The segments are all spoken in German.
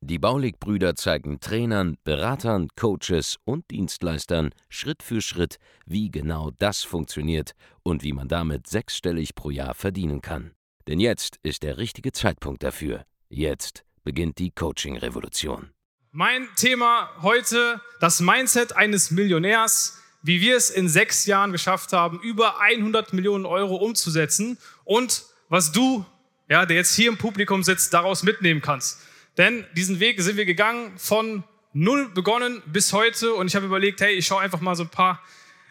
Die Baulig-Brüder zeigen Trainern, Beratern, Coaches und Dienstleistern Schritt für Schritt, wie genau das funktioniert und wie man damit sechsstellig pro Jahr verdienen kann. Denn jetzt ist der richtige Zeitpunkt dafür. Jetzt beginnt die Coaching-Revolution. Mein Thema heute, das Mindset eines Millionärs, wie wir es in sechs Jahren geschafft haben, über 100 Millionen Euro umzusetzen und was du, ja, der jetzt hier im Publikum sitzt, daraus mitnehmen kannst. Denn diesen Weg sind wir gegangen von null begonnen bis heute und ich habe überlegt, hey, ich schaue einfach mal so ein paar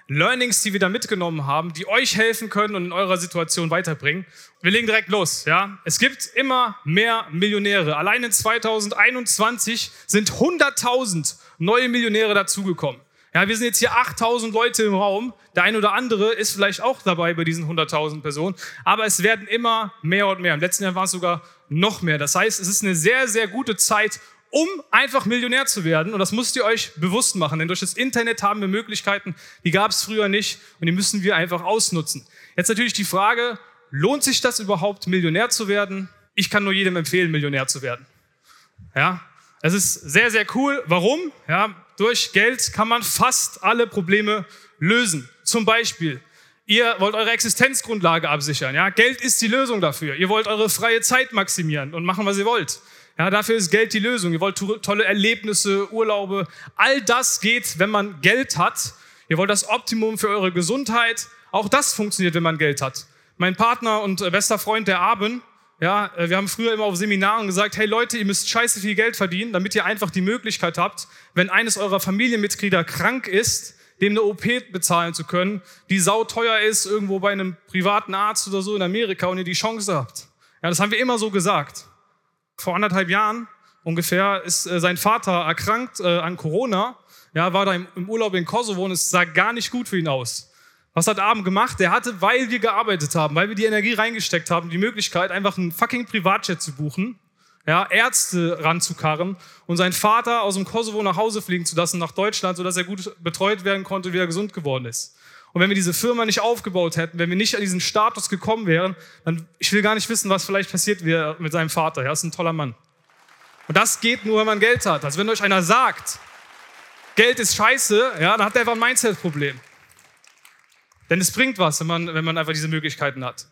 Learnings, die wir da mitgenommen haben, die euch helfen können und in eurer Situation weiterbringen. Wir legen direkt los, ja. Es gibt immer mehr Millionäre. Allein in 2021 sind 100.000 neue Millionäre dazugekommen. Ja, wir sind jetzt hier 8000 Leute im Raum. Der eine oder andere ist vielleicht auch dabei bei diesen 100.000 Personen. Aber es werden immer mehr und mehr. Im letzten Jahr waren es sogar noch mehr. Das heißt, es ist eine sehr, sehr gute Zeit, um einfach Millionär zu werden. Und das müsst ihr euch bewusst machen. Denn durch das Internet haben wir Möglichkeiten, die gab es früher nicht. Und die müssen wir einfach ausnutzen. Jetzt natürlich die Frage, lohnt sich das überhaupt, Millionär zu werden? Ich kann nur jedem empfehlen, Millionär zu werden. Ja, es ist sehr, sehr cool. Warum? Ja, durch Geld kann man fast alle Probleme lösen. Zum Beispiel, ihr wollt eure Existenzgrundlage absichern. Ja? Geld ist die Lösung dafür. Ihr wollt eure freie Zeit maximieren und machen, was ihr wollt. Ja, dafür ist Geld die Lösung. Ihr wollt tolle Erlebnisse, Urlaube. All das geht, wenn man Geld hat. Ihr wollt das Optimum für eure Gesundheit. Auch das funktioniert, wenn man Geld hat. Mein Partner und bester Freund, der Abend, ja, äh, wir haben früher immer auf Seminaren gesagt, hey Leute, ihr müsst scheiße viel Geld verdienen, damit ihr einfach die Möglichkeit habt, wenn eines eurer Familienmitglieder krank ist, dem eine OP bezahlen zu können, die sauteuer ist, irgendwo bei einem privaten Arzt oder so in Amerika und ihr die Chance habt. Ja, das haben wir immer so gesagt. Vor anderthalb Jahren ungefähr ist äh, sein Vater erkrankt äh, an Corona, ja, war da im, im Urlaub in Kosovo und es sah gar nicht gut für ihn aus. Was hat Abend gemacht? Der hatte, weil wir gearbeitet haben, weil wir die Energie reingesteckt haben, die Möglichkeit, einfach einen fucking Privatjet zu buchen, ja, Ärzte ranzukarren und seinen Vater aus dem Kosovo nach Hause fliegen zu lassen, nach Deutschland, sodass er gut betreut werden konnte, wie er gesund geworden ist. Und wenn wir diese Firma nicht aufgebaut hätten, wenn wir nicht an diesen Status gekommen wären, dann, ich will gar nicht wissen, was vielleicht passiert wäre mit seinem Vater. Ja, ist ein toller Mann. Und das geht nur, wenn man Geld hat. Also wenn euch einer sagt, Geld ist scheiße, ja, dann hat er einfach ein Mindset-Problem. Denn es bringt was, wenn man, wenn man einfach diese Möglichkeiten hat.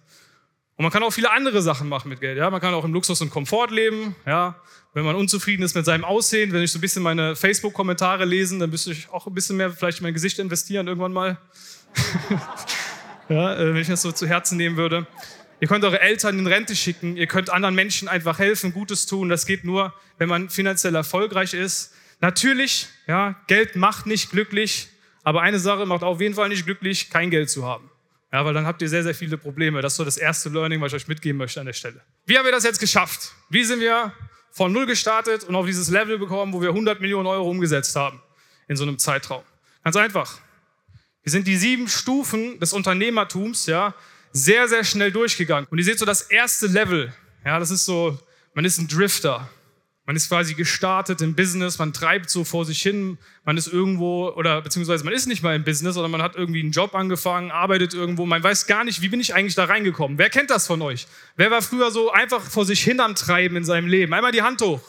Und man kann auch viele andere Sachen machen mit Geld. Ja? Man kann auch im Luxus und Komfort leben. Ja? Wenn man unzufrieden ist mit seinem Aussehen, wenn ich so ein bisschen meine Facebook-Kommentare lesen, dann müsste ich auch ein bisschen mehr vielleicht in mein Gesicht investieren irgendwann mal. ja, äh, wenn ich das so zu Herzen nehmen würde. Ihr könnt eure Eltern in Rente schicken. Ihr könnt anderen Menschen einfach helfen, Gutes tun. Das geht nur, wenn man finanziell erfolgreich ist. Natürlich, ja, Geld macht nicht glücklich. Aber eine Sache macht auf jeden Fall nicht glücklich, kein Geld zu haben. Ja, weil dann habt ihr sehr, sehr viele Probleme. Das ist so das erste Learning, was ich euch mitgeben möchte an der Stelle. Wie haben wir das jetzt geschafft? Wie sind wir von Null gestartet und auf dieses Level bekommen, wo wir 100 Millionen Euro umgesetzt haben in so einem Zeitraum? Ganz einfach. Wir sind die sieben Stufen des Unternehmertums, ja, sehr, sehr schnell durchgegangen. Und ihr seht so das erste Level. Ja, das ist so, man ist ein Drifter. Man ist quasi gestartet im Business, man treibt so vor sich hin, man ist irgendwo, oder beziehungsweise man ist nicht mal im Business, sondern man hat irgendwie einen Job angefangen, arbeitet irgendwo, man weiß gar nicht, wie bin ich eigentlich da reingekommen. Wer kennt das von euch? Wer war früher so einfach vor sich hin am Treiben in seinem Leben? Einmal die Hand hoch.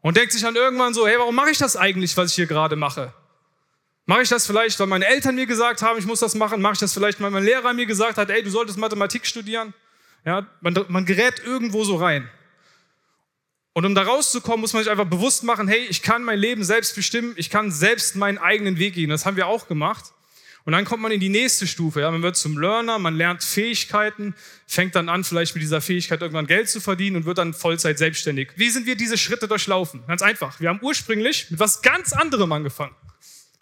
Und denkt sich dann irgendwann so, hey, warum mache ich das eigentlich, was ich hier gerade mache? Mache ich das vielleicht, weil meine Eltern mir gesagt haben, ich muss das machen? Mache ich das vielleicht, weil mein Lehrer mir gesagt hat, ey, du solltest Mathematik studieren? Ja, man, man gerät irgendwo so rein. Und um da rauszukommen, muss man sich einfach bewusst machen, hey, ich kann mein Leben selbst bestimmen, ich kann selbst meinen eigenen Weg gehen. Das haben wir auch gemacht. Und dann kommt man in die nächste Stufe. Ja? Man wird zum Learner, man lernt Fähigkeiten, fängt dann an, vielleicht mit dieser Fähigkeit irgendwann Geld zu verdienen und wird dann Vollzeit selbstständig. Wie sind wir diese Schritte durchlaufen? Ganz einfach. Wir haben ursprünglich mit was ganz anderem angefangen.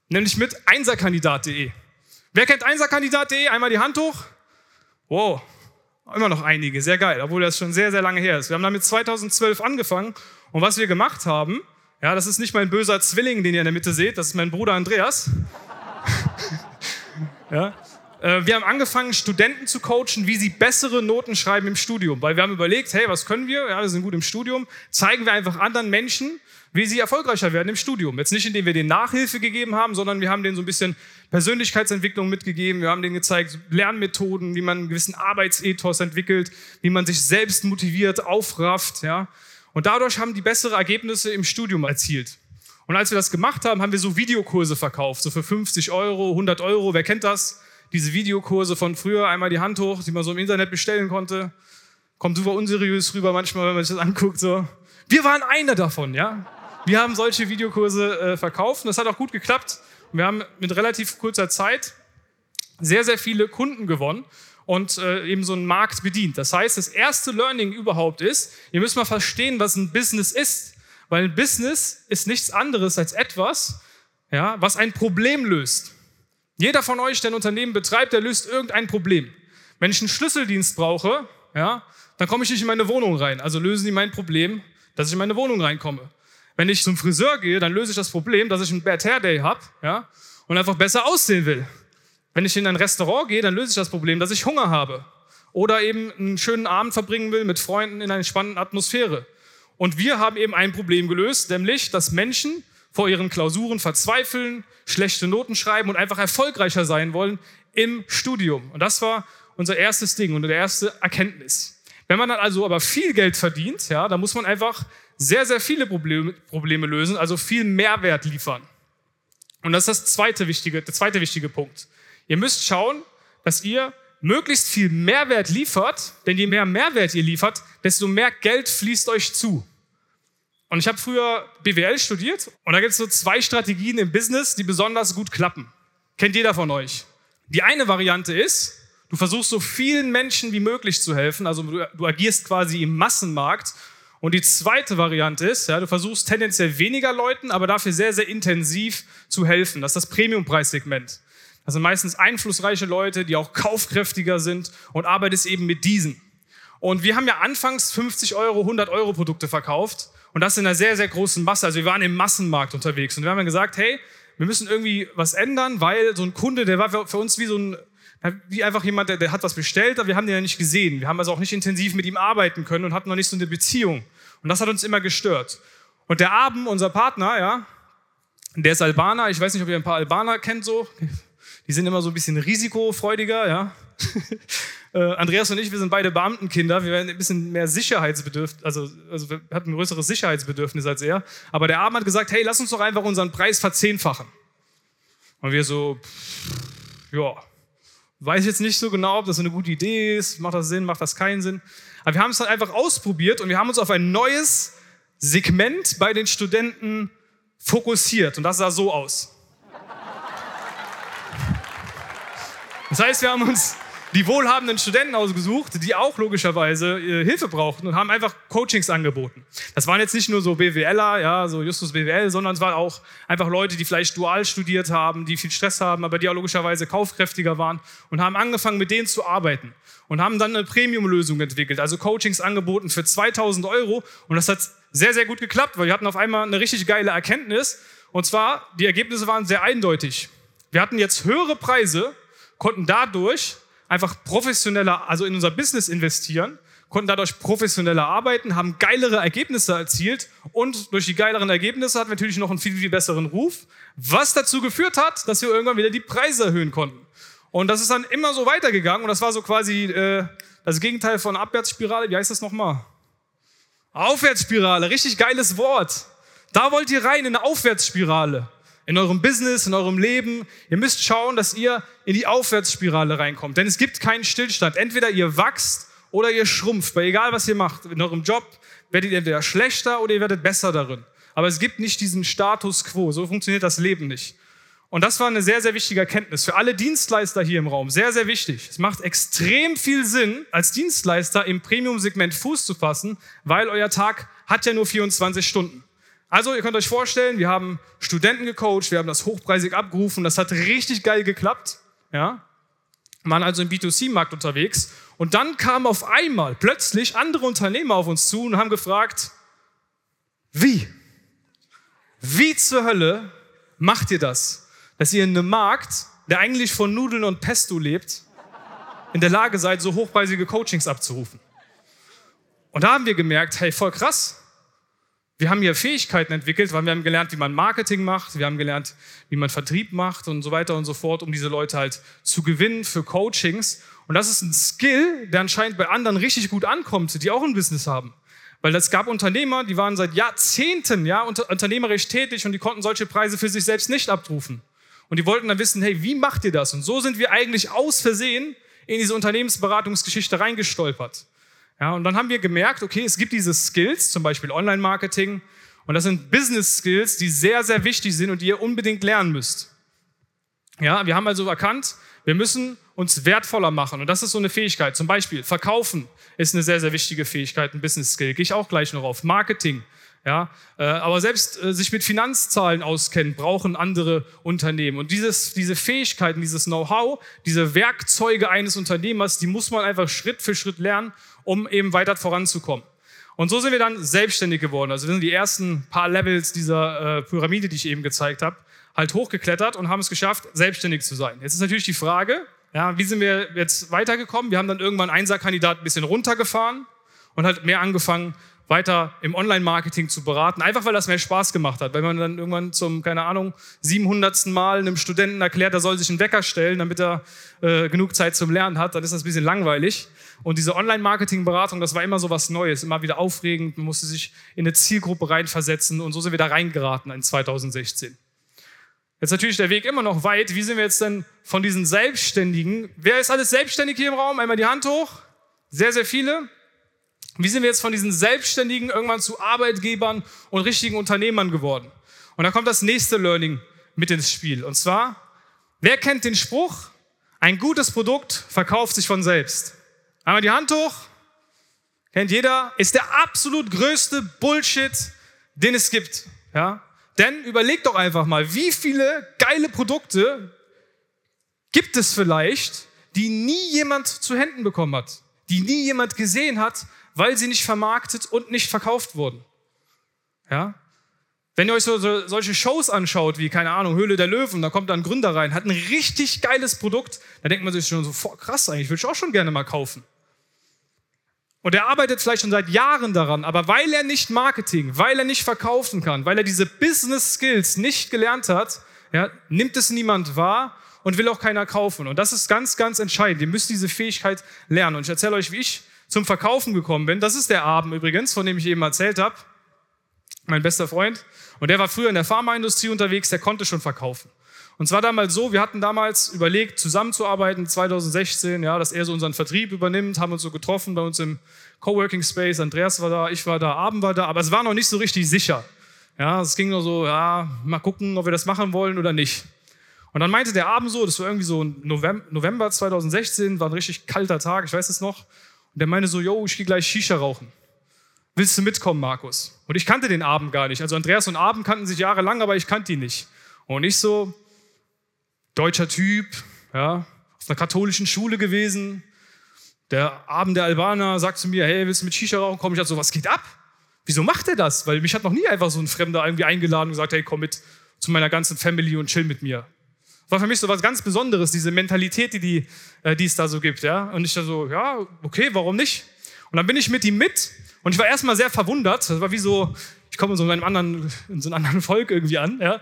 Nämlich mit einserkandidat.de. Wer kennt einserkandidat.de? Einmal die Hand hoch. Wow, Immer noch einige, sehr geil, obwohl das schon sehr, sehr lange her ist. Wir haben damit 2012 angefangen und was wir gemacht haben, ja, das ist nicht mein böser Zwilling, den ihr in der Mitte seht, das ist mein Bruder Andreas. ja, wir haben angefangen, Studenten zu coachen, wie sie bessere Noten schreiben im Studium. Weil wir haben überlegt, hey, was können wir? Ja, wir sind gut im Studium. Zeigen wir einfach anderen Menschen, wie sie erfolgreicher werden im Studium. Jetzt nicht, indem wir denen Nachhilfe gegeben haben, sondern wir haben denen so ein bisschen Persönlichkeitsentwicklung mitgegeben. Wir haben denen gezeigt, Lernmethoden, wie man einen gewissen Arbeitsethos entwickelt, wie man sich selbst motiviert, aufrafft. Ja. Und dadurch haben die bessere Ergebnisse im Studium erzielt. Und als wir das gemacht haben, haben wir so Videokurse verkauft, so für 50 Euro, 100 Euro. Wer kennt das? Diese Videokurse von früher, einmal die Hand hoch, die man so im Internet bestellen konnte. Kommt super unseriös rüber manchmal, wenn man sich das anguckt. So. Wir waren einer davon, ja. Wir haben solche Videokurse äh, verkauft und das hat auch gut geklappt. wir haben mit relativ kurzer Zeit sehr, sehr viele Kunden gewonnen und äh, eben so einen Markt bedient. Das heißt, das erste Learning überhaupt ist, ihr müsst mal verstehen, was ein Business ist. Weil ein Business ist nichts anderes als etwas, ja, was ein Problem löst. Jeder von euch, der ein Unternehmen betreibt, der löst irgendein Problem. Wenn ich einen Schlüsseldienst brauche, ja, dann komme ich nicht in meine Wohnung rein. Also lösen die mein Problem, dass ich in meine Wohnung reinkomme. Wenn ich zum Friseur gehe, dann löse ich das Problem, dass ich einen Bad Hair Day habe ja, und einfach besser aussehen will. Wenn ich in ein Restaurant gehe, dann löse ich das Problem, dass ich Hunger habe. Oder eben einen schönen Abend verbringen will mit Freunden in einer spannenden Atmosphäre. Und wir haben eben ein Problem gelöst, nämlich, dass Menschen vor ihren Klausuren verzweifeln, schlechte Noten schreiben und einfach erfolgreicher sein wollen im Studium. Und das war unser erstes Ding und der erste Erkenntnis. Wenn man dann also aber viel Geld verdient, ja, dann muss man einfach sehr, sehr viele Probleme, Probleme lösen, also viel Mehrwert liefern. Und das ist das zweite wichtige, der zweite wichtige Punkt. Ihr müsst schauen, dass ihr möglichst viel Mehrwert liefert, denn je mehr Mehrwert ihr liefert, desto mehr Geld fließt euch zu. Und ich habe früher BWL studiert und da gibt es so zwei Strategien im Business, die besonders gut klappen. Kennt jeder von euch. Die eine Variante ist, du versuchst so vielen Menschen wie möglich zu helfen, also du, du agierst quasi im Massenmarkt. Und die zweite Variante ist, ja, du versuchst tendenziell weniger Leuten, aber dafür sehr, sehr intensiv zu helfen. Das ist das Premium-Preissegment. Das sind meistens einflussreiche Leute, die auch kaufkräftiger sind und arbeitest eben mit diesen. Und wir haben ja anfangs 50 Euro, 100 Euro Produkte verkauft und das in einer sehr, sehr großen Masse. Also wir waren im Massenmarkt unterwegs und wir haben dann gesagt, hey, wir müssen irgendwie was ändern, weil so ein Kunde, der war für uns wie so ein, wie einfach jemand, der, der hat was bestellt, aber wir haben den ja nicht gesehen. Wir haben also auch nicht intensiv mit ihm arbeiten können und hatten noch nicht so eine Beziehung. Und das hat uns immer gestört. Und der Abend, unser Partner, ja, der ist Albaner. Ich weiß nicht, ob ihr ein paar Albaner kennt so. Die sind immer so ein bisschen risikofreudiger, ja. Äh, Andreas und ich, wir sind beide Beamtenkinder, wir werden ein bisschen mehr Sicherheitsbedürfnis, also, also wir hatten ein größeres Sicherheitsbedürfnis als er. Aber der Abend hat gesagt, hey, lass uns doch einfach unseren Preis verzehnfachen. Und wir so, pff, ja, weiß jetzt nicht so genau, ob das eine gute Idee ist, macht das Sinn, macht das keinen Sinn. Aber wir haben es dann einfach ausprobiert und wir haben uns auf ein neues Segment bei den Studenten fokussiert. Und das sah so aus. Das heißt, wir haben uns die wohlhabenden Studenten ausgesucht, die auch logischerweise äh, Hilfe brauchten und haben einfach Coachings angeboten. Das waren jetzt nicht nur so BWLer, ja, so Justus BWL, sondern es waren auch einfach Leute, die vielleicht dual studiert haben, die viel Stress haben, aber die auch logischerweise kaufkräftiger waren und haben angefangen, mit denen zu arbeiten und haben dann eine Premium-Lösung entwickelt, also Coachings angeboten für 2000 Euro und das hat sehr, sehr gut geklappt, weil wir hatten auf einmal eine richtig geile Erkenntnis und zwar, die Ergebnisse waren sehr eindeutig. Wir hatten jetzt höhere Preise konnten dadurch einfach professioneller, also in unser Business investieren, konnten dadurch professioneller arbeiten, haben geilere Ergebnisse erzielt und durch die geileren Ergebnisse hatten wir natürlich noch einen viel, viel besseren Ruf, was dazu geführt hat, dass wir irgendwann wieder die Preise erhöhen konnten. Und das ist dann immer so weitergegangen und das war so quasi äh, das Gegenteil von Abwärtsspirale. Wie heißt das nochmal? Aufwärtsspirale, richtig geiles Wort. Da wollt ihr rein in eine Aufwärtsspirale in eurem Business, in eurem Leben. Ihr müsst schauen, dass ihr in die Aufwärtsspirale reinkommt. Denn es gibt keinen Stillstand. Entweder ihr wachst oder ihr schrumpft. Weil egal, was ihr macht, in eurem Job werdet ihr entweder schlechter oder ihr werdet besser darin. Aber es gibt nicht diesen Status quo. So funktioniert das Leben nicht. Und das war eine sehr, sehr wichtige Erkenntnis für alle Dienstleister hier im Raum. Sehr, sehr wichtig. Es macht extrem viel Sinn, als Dienstleister im Premium-Segment Fuß zu fassen, weil euer Tag hat ja nur 24 Stunden. Also, ihr könnt euch vorstellen, wir haben Studenten gecoacht, wir haben das hochpreisig abgerufen, das hat richtig geil geklappt, ja. waren also im B2C-Markt unterwegs und dann kamen auf einmal plötzlich andere Unternehmer auf uns zu und haben gefragt, wie? Wie zur Hölle macht ihr das? Dass ihr in einem Markt, der eigentlich von Nudeln und Pesto lebt, in der Lage seid, so hochpreisige Coachings abzurufen. Und da haben wir gemerkt, hey, voll krass. Wir haben hier Fähigkeiten entwickelt, weil wir haben gelernt, wie man Marketing macht, wir haben gelernt, wie man Vertrieb macht und so weiter und so fort, um diese Leute halt zu gewinnen für Coachings. Und das ist ein Skill, der anscheinend bei anderen richtig gut ankommt, die auch ein Business haben. Weil es gab Unternehmer, die waren seit Jahrzehnten ja, unternehmerisch tätig und die konnten solche Preise für sich selbst nicht abrufen. Und die wollten dann wissen, hey, wie macht ihr das? Und so sind wir eigentlich aus Versehen in diese Unternehmensberatungsgeschichte reingestolpert. Ja, und dann haben wir gemerkt, okay, es gibt diese Skills, zum Beispiel Online-Marketing, und das sind Business-Skills, die sehr, sehr wichtig sind und die ihr unbedingt lernen müsst. Ja, wir haben also erkannt, wir müssen uns wertvoller machen. Und das ist so eine Fähigkeit. Zum Beispiel Verkaufen ist eine sehr, sehr wichtige Fähigkeit, ein Business-Skill. Gehe ich auch gleich noch auf. Marketing ja, äh, aber selbst äh, sich mit Finanzzahlen auskennen, brauchen andere Unternehmen. Und dieses, diese Fähigkeiten, dieses Know-how, diese Werkzeuge eines Unternehmers, die muss man einfach Schritt für Schritt lernen, um eben weiter voranzukommen. Und so sind wir dann selbstständig geworden. Also wir sind die ersten paar Levels dieser äh, Pyramide, die ich eben gezeigt habe, halt hochgeklettert und haben es geschafft, selbstständig zu sein. Jetzt ist natürlich die Frage, ja, wie sind wir jetzt weitergekommen? Wir haben dann irgendwann Einserkandidat ein bisschen runtergefahren und halt mehr angefangen, weiter im Online-Marketing zu beraten, einfach weil das mehr Spaß gemacht hat. Weil man dann irgendwann zum, keine Ahnung, 700. Mal einem Studenten erklärt, er soll sich einen Wecker stellen, damit er äh, genug Zeit zum Lernen hat, dann ist das ein bisschen langweilig. Und diese Online-Marketing-Beratung, das war immer so was Neues, immer wieder aufregend, man musste sich in eine Zielgruppe reinversetzen und so sind wir da reingeraten in 2016. Jetzt natürlich der Weg immer noch weit. Wie sind wir jetzt denn von diesen Selbstständigen? Wer ist alles selbstständig hier im Raum? Einmal die Hand hoch. Sehr, sehr viele. Wie sind wir jetzt von diesen Selbstständigen irgendwann zu Arbeitgebern und richtigen Unternehmern geworden? Und da kommt das nächste Learning mit ins Spiel. Und zwar, wer kennt den Spruch, ein gutes Produkt verkauft sich von selbst? Einmal die Hand hoch. Kennt jeder? Ist der absolut größte Bullshit, den es gibt. Ja? Denn überlegt doch einfach mal, wie viele geile Produkte gibt es vielleicht, die nie jemand zu Händen bekommen hat, die nie jemand gesehen hat, weil sie nicht vermarktet und nicht verkauft wurden. Ja? Wenn ihr euch so, so, solche Shows anschaut, wie, keine Ahnung, Höhle der Löwen, da kommt da ein Gründer rein, hat ein richtig geiles Produkt, da denkt man sich schon so, krass eigentlich, würde ich auch schon gerne mal kaufen. Und er arbeitet vielleicht schon seit Jahren daran, aber weil er nicht Marketing, weil er nicht verkaufen kann, weil er diese Business Skills nicht gelernt hat, ja, nimmt es niemand wahr und will auch keiner kaufen. Und das ist ganz, ganz entscheidend. Ihr müsst diese Fähigkeit lernen. Und ich erzähle euch, wie ich zum Verkaufen gekommen bin. Das ist der Abend übrigens, von dem ich eben erzählt habe. Mein bester Freund. Und der war früher in der Pharmaindustrie unterwegs, der konnte schon verkaufen. Und zwar damals so, wir hatten damals überlegt, zusammenzuarbeiten, 2016, ja, dass er so unseren Vertrieb übernimmt, haben uns so getroffen bei uns im Coworking Space. Andreas war da, ich war da, Abend war da, aber es war noch nicht so richtig sicher. Ja, es ging nur so, ja, mal gucken, ob wir das machen wollen oder nicht. Und dann meinte der Abend so, das war irgendwie so November 2016, war ein richtig kalter Tag, ich weiß es noch. Und der meinte so, yo, ich gehe gleich Shisha rauchen. Willst du mitkommen, Markus? Und ich kannte den Abend gar nicht. Also Andreas und Abend kannten sich jahrelang, aber ich kannte ihn nicht. Und ich so, deutscher Typ, ja, auf einer katholischen Schule gewesen. Der Abend der Albaner sagt zu mir, hey, willst du mit Shisha rauchen kommen? Ich dachte so, was geht ab? Wieso macht er das? Weil mich hat noch nie einfach so ein Fremder irgendwie eingeladen und gesagt, hey, komm mit zu meiner ganzen Family und chill mit mir. War für mich so was ganz Besonderes, diese Mentalität, die, die, äh, die es da so gibt. Ja? Und ich da so, ja, okay, warum nicht? Und dann bin ich mit ihm mit und ich war erstmal sehr verwundert. Das war wie so, ich komme in so einem anderen, in so einem anderen Volk irgendwie an, ja?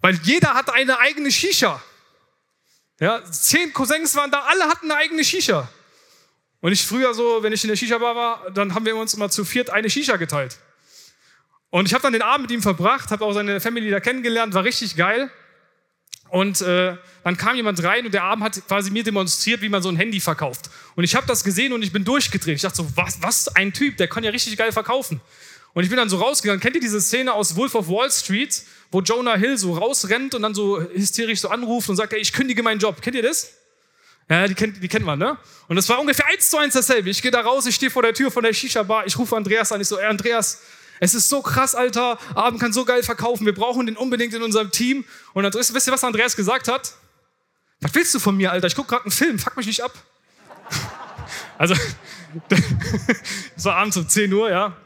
weil jeder hatte eine eigene Shisha. Ja, zehn Cousins waren da, alle hatten eine eigene Shisha. Und ich früher so, wenn ich in der Shisha-Bar war, dann haben wir uns immer zu viert eine Shisha geteilt. Und ich habe dann den Abend mit ihm verbracht, habe auch seine Family da kennengelernt, war richtig geil. Und äh, dann kam jemand rein und der Abend hat quasi mir demonstriert, wie man so ein Handy verkauft. Und ich habe das gesehen und ich bin durchgedreht. Ich dachte so, was, was ein Typ, der kann ja richtig geil verkaufen. Und ich bin dann so rausgegangen. Kennt ihr diese Szene aus Wolf of Wall Street, wo Jonah Hill so rausrennt und dann so hysterisch so anruft und sagt, ey, ich kündige meinen Job. Kennt ihr das? Ja, die kennt, die kennt man, ne? Und das war ungefähr eins zu eins dasselbe. Ich gehe da raus, ich stehe vor der Tür von der Shisha-Bar, ich rufe Andreas an, ich so, ey, Andreas, es ist so krass, Alter. Abend kann so geil verkaufen. Wir brauchen den unbedingt in unserem Team. Und dann, wisst ihr, was Andreas gesagt hat? Was willst du von mir, Alter? Ich gucke gerade einen Film. Fuck mich nicht ab. also, es war abends um 10 Uhr, ja.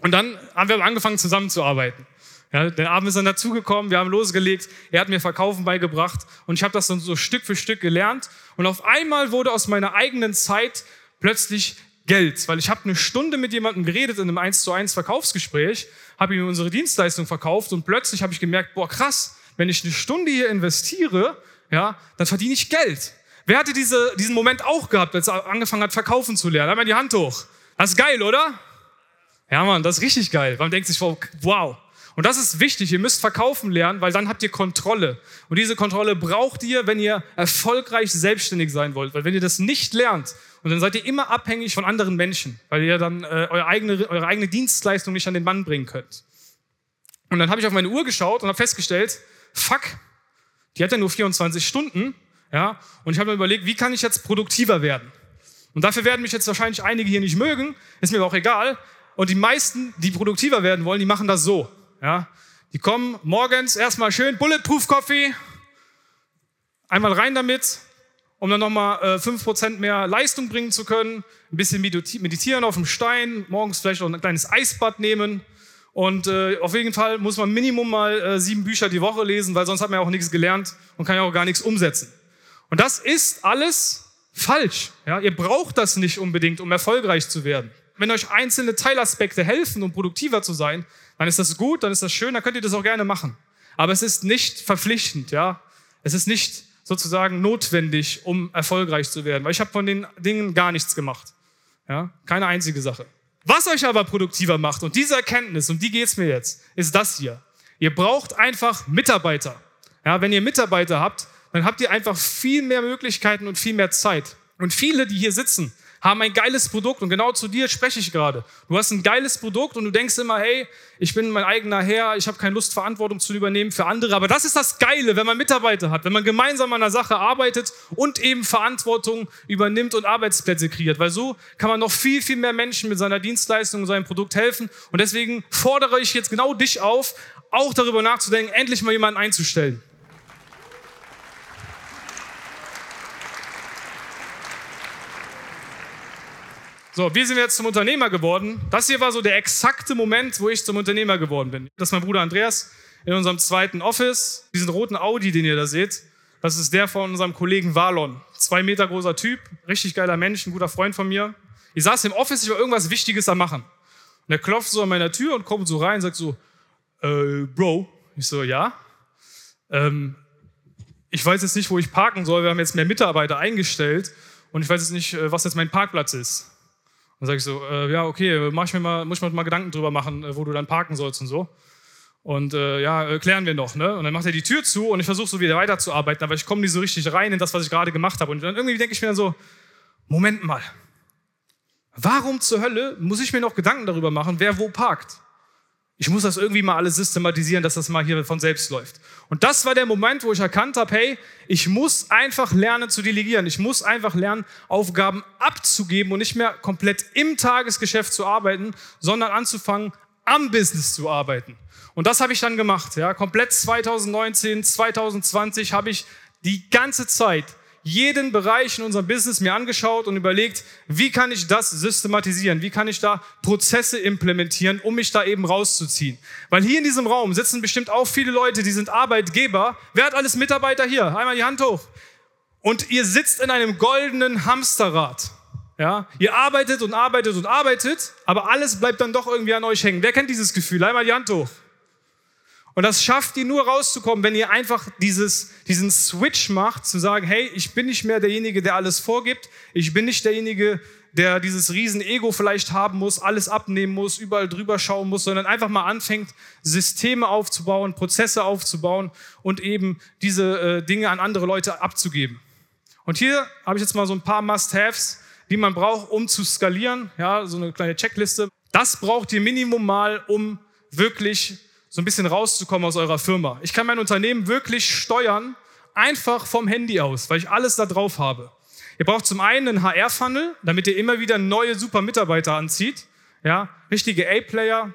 Und dann haben wir angefangen zusammenzuarbeiten. Ja, der Abend ist dann dazugekommen, wir haben losgelegt, er hat mir Verkaufen beigebracht und ich habe das dann so Stück für Stück gelernt. Und auf einmal wurde aus meiner eigenen Zeit plötzlich Geld, weil ich habe eine Stunde mit jemandem geredet in einem 1 zu 1 Verkaufsgespräch, habe ihm unsere Dienstleistung verkauft und plötzlich habe ich gemerkt, boah krass, wenn ich eine Stunde hier investiere, ja, dann verdiene ich Geld. Wer hatte diese, diesen Moment auch gehabt, als er angefangen hat, verkaufen zu lernen? Einmal die Hand hoch. Das ist geil, oder? Ja, Mann, das ist richtig geil. Man denkt sich, wow. Und das ist wichtig. Ihr müsst verkaufen lernen, weil dann habt ihr Kontrolle. Und diese Kontrolle braucht ihr, wenn ihr erfolgreich selbstständig sein wollt. Weil wenn ihr das nicht lernt, und dann seid ihr immer abhängig von anderen Menschen, weil ihr dann äh, eure, eigene, eure eigene Dienstleistung nicht an den Mann bringen könnt. Und dann habe ich auf meine Uhr geschaut und habe festgestellt, fuck, die hat ja nur 24 Stunden. Ja, und ich habe mir überlegt, wie kann ich jetzt produktiver werden? Und dafür werden mich jetzt wahrscheinlich einige hier nicht mögen, ist mir aber auch egal. Und die meisten, die produktiver werden wollen, die machen das so. Ja? Die kommen morgens erstmal schön Bulletproof Coffee, einmal rein damit, um dann nochmal äh, 5% mehr Leistung bringen zu können, ein bisschen meditieren auf dem Stein, morgens vielleicht auch ein kleines Eisbad nehmen. Und äh, auf jeden Fall muss man Minimum mal äh, sieben Bücher die Woche lesen, weil sonst hat man ja auch nichts gelernt und kann ja auch gar nichts umsetzen. Und das ist alles falsch. Ja? Ihr braucht das nicht unbedingt, um erfolgreich zu werden wenn euch einzelne Teilaspekte helfen, um produktiver zu sein, dann ist das gut, dann ist das schön, dann könnt ihr das auch gerne machen. Aber es ist nicht verpflichtend, ja. Es ist nicht sozusagen notwendig, um erfolgreich zu werden, weil ich habe von den Dingen gar nichts gemacht. Ja, keine einzige Sache. Was euch aber produktiver macht, und diese Erkenntnis, um die geht's mir jetzt, ist das hier. Ihr braucht einfach Mitarbeiter. Ja, wenn ihr Mitarbeiter habt, dann habt ihr einfach viel mehr Möglichkeiten und viel mehr Zeit. Und viele, die hier sitzen, haben ein geiles Produkt und genau zu dir spreche ich gerade. Du hast ein geiles Produkt und du denkst immer, hey, ich bin mein eigener Herr, ich habe keine Lust, Verantwortung zu übernehmen für andere. Aber das ist das Geile, wenn man Mitarbeiter hat, wenn man gemeinsam an einer Sache arbeitet und eben Verantwortung übernimmt und Arbeitsplätze kreiert. Weil so kann man noch viel, viel mehr Menschen mit seiner Dienstleistung und seinem Produkt helfen. Und deswegen fordere ich jetzt genau dich auf, auch darüber nachzudenken, endlich mal jemanden einzustellen. So, wie sind wir jetzt zum Unternehmer geworden? Das hier war so der exakte Moment, wo ich zum Unternehmer geworden bin. Das ist mein Bruder Andreas in unserem zweiten Office. Diesen roten Audi, den ihr da seht, das ist der von unserem Kollegen Valon. Zwei Meter großer Typ, richtig geiler Mensch, ein guter Freund von mir. Ich saß im Office, ich war irgendwas Wichtiges am machen. Und er klopft so an meiner Tür und kommt so rein und sagt so, äh, Bro. Ich so, ja. Ähm, ich weiß jetzt nicht, wo ich parken soll. Wir haben jetzt mehr Mitarbeiter eingestellt und ich weiß jetzt nicht, äh, was jetzt mein Parkplatz ist. Dann sage ich so, äh, ja, okay, mach ich mir mal, muss ich mir mal Gedanken drüber machen, äh, wo du dann parken sollst und so. Und äh, ja, äh, klären wir noch, ne? Und dann macht er die Tür zu und ich versuche so wieder weiterzuarbeiten, aber ich komme nicht so richtig rein in das, was ich gerade gemacht habe. Und dann irgendwie denke ich mir dann so, Moment mal, warum zur Hölle muss ich mir noch Gedanken darüber machen, wer wo parkt? Ich muss das irgendwie mal alles systematisieren, dass das mal hier von selbst läuft. Und das war der Moment, wo ich erkannt habe, hey, ich muss einfach lernen zu delegieren. Ich muss einfach lernen, Aufgaben abzugeben und nicht mehr komplett im Tagesgeschäft zu arbeiten, sondern anzufangen, am Business zu arbeiten. Und das habe ich dann gemacht. Ja, komplett 2019, 2020 habe ich die ganze Zeit jeden Bereich in unserem Business mir angeschaut und überlegt, wie kann ich das systematisieren? Wie kann ich da Prozesse implementieren, um mich da eben rauszuziehen? Weil hier in diesem Raum sitzen bestimmt auch viele Leute, die sind Arbeitgeber. Wer hat alles Mitarbeiter hier? Einmal die Hand hoch. Und ihr sitzt in einem goldenen Hamsterrad. Ja, ihr arbeitet und arbeitet und arbeitet, aber alles bleibt dann doch irgendwie an euch hängen. Wer kennt dieses Gefühl? Einmal die Hand hoch. Und das schafft ihr nur rauszukommen, wenn ihr einfach dieses, diesen Switch macht, zu sagen, hey, ich bin nicht mehr derjenige, der alles vorgibt. Ich bin nicht derjenige, der dieses riesen Ego vielleicht haben muss, alles abnehmen muss, überall drüber schauen muss, sondern einfach mal anfängt, Systeme aufzubauen, Prozesse aufzubauen und eben diese äh, Dinge an andere Leute abzugeben. Und hier habe ich jetzt mal so ein paar Must-Haves, die man braucht, um zu skalieren. Ja, so eine kleine Checkliste. Das braucht ihr Minimum mal, um wirklich so ein bisschen rauszukommen aus eurer Firma. Ich kann mein Unternehmen wirklich steuern, einfach vom Handy aus, weil ich alles da drauf habe. Ihr braucht zum einen einen HR-Funnel, damit ihr immer wieder neue super Mitarbeiter anzieht. Ja, richtige A-Player,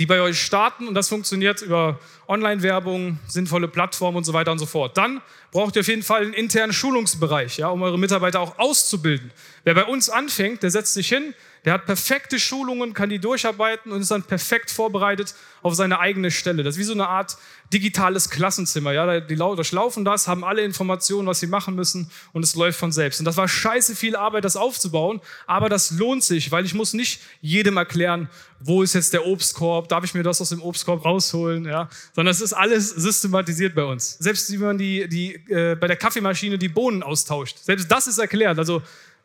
die bei euch starten und das funktioniert über Online-Werbung, sinnvolle Plattformen und so weiter und so fort. Dann braucht ihr auf jeden Fall einen internen Schulungsbereich, ja, um eure Mitarbeiter auch auszubilden. Wer bei uns anfängt, der setzt sich hin, Der hat perfekte Schulungen, kann die durcharbeiten und ist dann perfekt vorbereitet auf seine eigene Stelle. Das ist wie so eine Art digitales Klassenzimmer. Ja, die durchlaufen das, haben alle Informationen, was sie machen müssen und es läuft von selbst. Und das war scheiße viel Arbeit, das aufzubauen, aber das lohnt sich, weil ich muss nicht jedem erklären, wo ist jetzt der Obstkorb, darf ich mir das aus dem Obstkorb rausholen, ja, sondern es ist alles systematisiert bei uns. Selbst wie man die, die äh, bei der Kaffeemaschine die Bohnen austauscht, selbst das ist erklärt. Also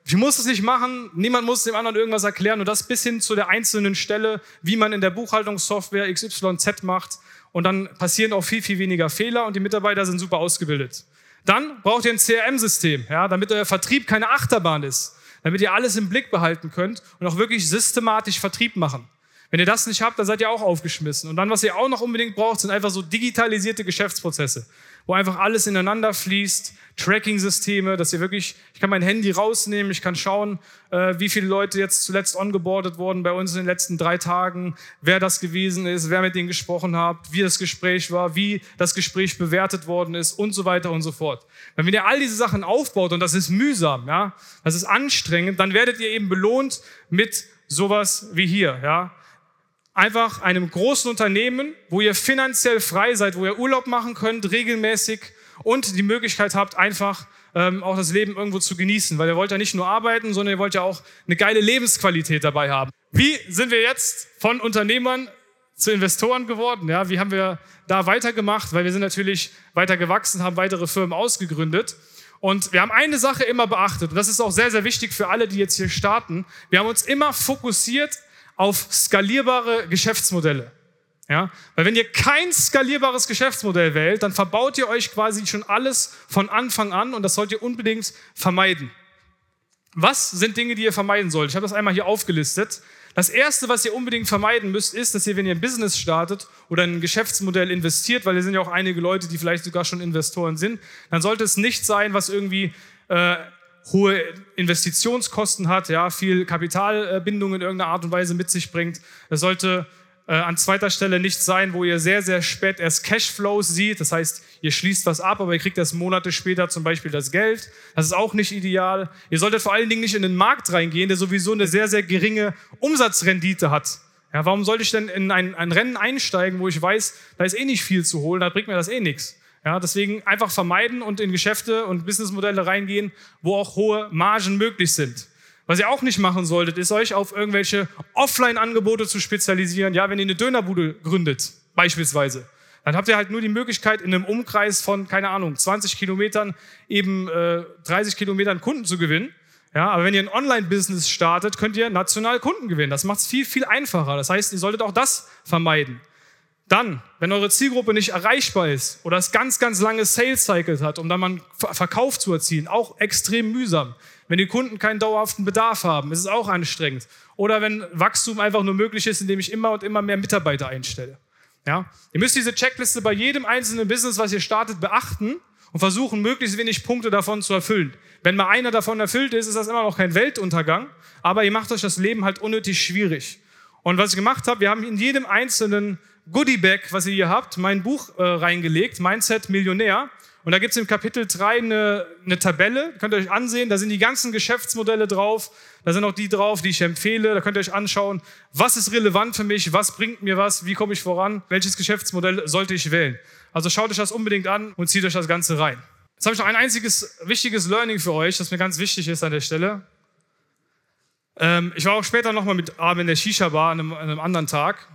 ich muss es nicht machen, niemand muss dem anderen irgendwas erklären und das bis hin zu der einzelnen Stelle, wie man in der Buchhaltungssoftware XYZ macht und dann passieren auch viel, viel weniger Fehler und die Mitarbeiter sind super ausgebildet. Dann braucht ihr ein CRM-System, ja, damit euer Vertrieb keine Achterbahn ist, damit ihr alles im Blick behalten könnt und auch wirklich systematisch Vertrieb machen. Wenn ihr das nicht habt, dann seid ihr auch aufgeschmissen. Und dann, was ihr auch noch unbedingt braucht, sind einfach so digitalisierte Geschäftsprozesse, wo einfach alles ineinander fließt, Tracking-Systeme, dass ihr wirklich, ich kann mein Handy rausnehmen, ich kann schauen, äh, wie viele Leute jetzt zuletzt ongeboardet wurden bei uns in den letzten drei Tagen, wer das gewesen ist, wer mit denen gesprochen hat, wie das Gespräch war, wie das Gespräch bewertet worden ist und so weiter und so fort. Wenn ihr all diese Sachen aufbaut und das ist mühsam, ja, das ist anstrengend, dann werdet ihr eben belohnt mit sowas wie hier, ja einfach einem großen Unternehmen, wo ihr finanziell frei seid, wo ihr Urlaub machen könnt, regelmäßig und die Möglichkeit habt, einfach ähm, auch das Leben irgendwo zu genießen, weil ihr wollt ja nicht nur arbeiten, sondern ihr wollt ja auch eine geile Lebensqualität dabei haben. Wie sind wir jetzt von Unternehmern zu Investoren geworden? Ja, wie haben wir da weitergemacht? Weil wir sind natürlich weiter gewachsen, haben weitere Firmen ausgegründet. Und wir haben eine Sache immer beachtet, und das ist auch sehr, sehr wichtig für alle, die jetzt hier starten. Wir haben uns immer fokussiert auf skalierbare Geschäftsmodelle. Ja? Weil wenn ihr kein skalierbares Geschäftsmodell wählt, dann verbaut ihr euch quasi schon alles von Anfang an und das sollt ihr unbedingt vermeiden. Was sind Dinge, die ihr vermeiden sollt? Ich habe das einmal hier aufgelistet. Das erste, was ihr unbedingt vermeiden müsst, ist, dass ihr, wenn ihr ein Business startet oder ein Geschäftsmodell investiert, weil es sind ja auch einige Leute, die vielleicht sogar schon Investoren sind, dann sollte es nicht sein, was irgendwie äh, hohe Investitionskosten hat, ja, viel Kapitalbindung in irgendeiner Art und Weise mit sich bringt. Es sollte äh, an zweiter Stelle nicht sein, wo ihr sehr, sehr spät erst Cashflows sieht. Das heißt, ihr schließt was ab, aber ihr kriegt erst Monate später zum Beispiel das Geld. Das ist auch nicht ideal. Ihr solltet vor allen Dingen nicht in den Markt reingehen, der sowieso eine sehr, sehr geringe Umsatzrendite hat. Ja, warum sollte ich denn in ein, ein Rennen einsteigen, wo ich weiß, da ist eh nicht viel zu holen, da bringt mir das eh nichts. Ja, deswegen einfach vermeiden und in Geschäfte und Businessmodelle reingehen, wo auch hohe Margen möglich sind. Was ihr auch nicht machen solltet, ist euch auf irgendwelche Offline-Angebote zu spezialisieren. Ja, wenn ihr eine Dönerbude gründet, beispielsweise, dann habt ihr halt nur die Möglichkeit, in einem Umkreis von, keine Ahnung, 20 Kilometern eben äh, 30 Kilometern Kunden zu gewinnen. Ja, aber wenn ihr ein Online-Business startet, könnt ihr national Kunden gewinnen. Das macht es viel, viel einfacher. Das heißt, ihr solltet auch das vermeiden. Dann, wenn eure Zielgruppe nicht erreichbar ist oder es ganz, ganz lange Sales Cycles hat, um dann mal einen Verkauf zu erzielen, auch extrem mühsam. Wenn die Kunden keinen dauerhaften Bedarf haben, ist es auch anstrengend. Oder wenn Wachstum einfach nur möglich ist, indem ich immer und immer mehr Mitarbeiter einstelle. Ja? Ihr müsst diese Checkliste bei jedem einzelnen Business, was ihr startet, beachten und versuchen, möglichst wenig Punkte davon zu erfüllen. Wenn mal einer davon erfüllt ist, ist das immer noch kein Weltuntergang, aber ihr macht euch das Leben halt unnötig schwierig. Und was ich gemacht habe, wir haben in jedem einzelnen Goodiebag, was ihr hier habt, mein Buch äh, reingelegt, Mindset Millionär. Und da gibt es im Kapitel 3 eine, eine Tabelle, könnt ihr euch ansehen, da sind die ganzen Geschäftsmodelle drauf, da sind auch die drauf, die ich empfehle, da könnt ihr euch anschauen, was ist relevant für mich, was bringt mir was, wie komme ich voran, welches Geschäftsmodell sollte ich wählen. Also schaut euch das unbedingt an und zieht euch das Ganze rein. Jetzt habe ich noch ein einziges wichtiges Learning für euch, das mir ganz wichtig ist an der Stelle. Ähm, ich war auch später nochmal mit Abend in der Shisha-Bar an an einem anderen Tag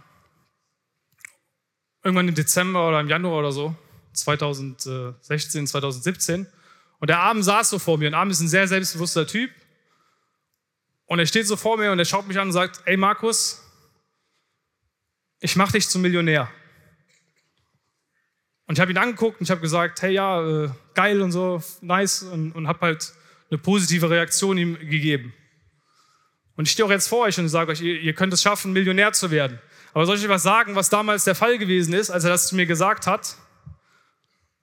irgendwann im Dezember oder im Januar oder so, 2016, 2017. Und der Abend saß so vor mir. Und Abend ist ein sehr selbstbewusster Typ. Und er steht so vor mir und er schaut mich an und sagt, ey Markus, ich mach dich zum Millionär. Und ich habe ihn angeguckt und ich habe gesagt, hey ja, äh, geil und so, nice und, und habe halt eine positive Reaktion ihm gegeben. Und ich stehe auch jetzt vor euch und sage euch, ihr, ihr könnt es schaffen, Millionär zu werden. Aber soll ich euch was sagen, was damals der Fall gewesen ist, als er das zu mir gesagt hat?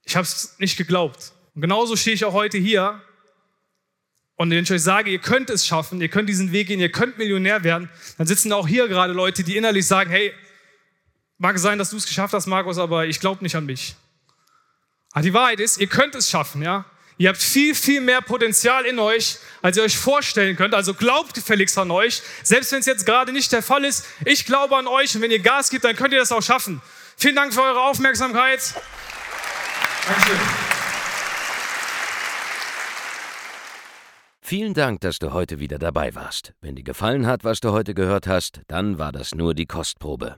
Ich habe es nicht geglaubt. Und genauso stehe ich auch heute hier. Und wenn ich euch sage, ihr könnt es schaffen, ihr könnt diesen Weg gehen, ihr könnt Millionär werden, dann sitzen auch hier gerade Leute, die innerlich sagen, hey, mag sein, dass du es geschafft hast, Markus, aber ich glaube nicht an mich. Aber die Wahrheit ist, ihr könnt es schaffen, ja. Ihr habt viel, viel mehr Potenzial in euch, als ihr euch vorstellen könnt. Also glaubt gefälligst an euch. Selbst wenn es jetzt gerade nicht der Fall ist, ich glaube an euch und wenn ihr Gas gibt, dann könnt ihr das auch schaffen. Vielen Dank für eure Aufmerksamkeit. Dankeschön. Vielen Dank, dass du heute wieder dabei warst. Wenn dir gefallen hat, was du heute gehört hast, dann war das nur die Kostprobe.